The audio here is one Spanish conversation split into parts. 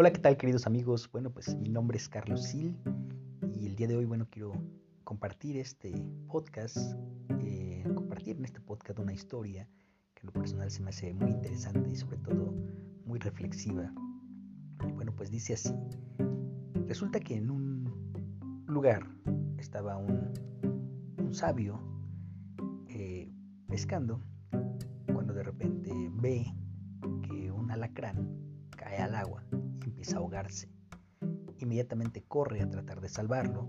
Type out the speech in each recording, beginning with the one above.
Hola, ¿qué tal queridos amigos? Bueno, pues mi nombre es Carlos Sil y el día de hoy, bueno, quiero compartir este podcast, eh, compartir en este podcast una historia que en lo personal se me hace muy interesante y sobre todo muy reflexiva. bueno, pues dice así. Resulta que en un lugar estaba un, sabio eh, pescando cuando de repente ve que un alacrán cae al agua a ahogarse. Inmediatamente corre a tratar de salvarlo,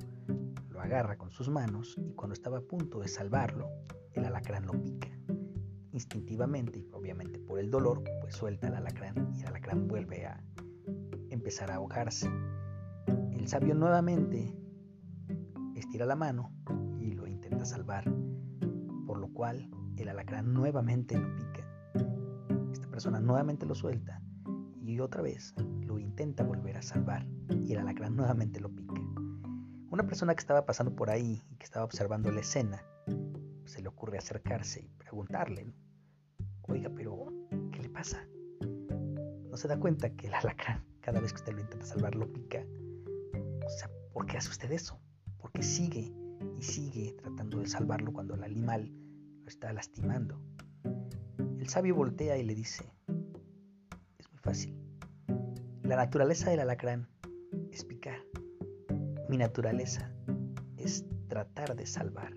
lo agarra con sus manos y cuando estaba a punto de salvarlo, el alacrán lo pica. Instintivamente y obviamente por el dolor, pues suelta el alacrán y el alacrán vuelve a empezar a ahogarse. El sabio nuevamente estira la mano y lo intenta salvar, por lo cual el alacrán nuevamente lo pica. Esta persona nuevamente lo suelta y otra vez intenta volver a salvar y el alacrán nuevamente lo pica. Una persona que estaba pasando por ahí y que estaba observando la escena, se le ocurre acercarse y preguntarle, oiga, pero ¿qué le pasa? No se da cuenta que el alacrán, cada vez que usted lo intenta salvar, lo pica. O sea, ¿por qué hace usted eso? ¿Por qué sigue y sigue tratando de salvarlo cuando el animal lo está lastimando? El sabio voltea y le dice, fácil. La naturaleza del alacrán es picar. Mi naturaleza es tratar de salvar.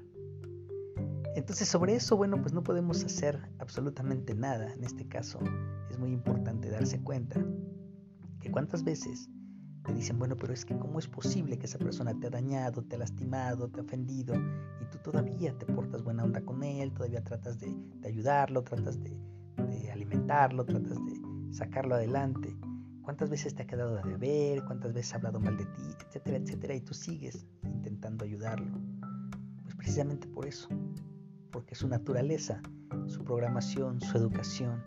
Entonces sobre eso, bueno, pues no podemos hacer absolutamente nada. En este caso es muy importante darse cuenta que cuántas veces te dicen, bueno, pero es que cómo es posible que esa persona te ha dañado, te ha lastimado, te ha ofendido y tú todavía te portas buena onda con él, todavía tratas de, ayudarlo, tratas de, alimentarlo, tratas de sacarlo adelante. ¿Cuántas veces te ha quedado de beber? ¿Cuántas veces ha hablado mal de ti? Etcétera, etcétera. Y tú sigues intentando ayudarlo. Pues precisamente por eso. Porque su naturaleza, su programación, su educación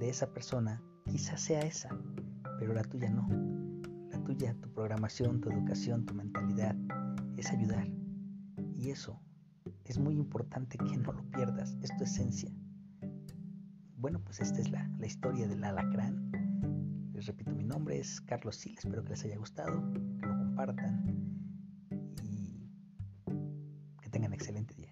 de esa persona quizás sea esa, pero la tuya no. La tuya, tu programación, tu educación, tu mentalidad es ayudar. Y eso es muy importante que no lo pierdas. Es tu esencia. Bueno, pues esta es la, la historia del alacrán les repito, mi nombre es Carlos Sil, espero que les haya gustado, que lo compartan y que tengan excelente día.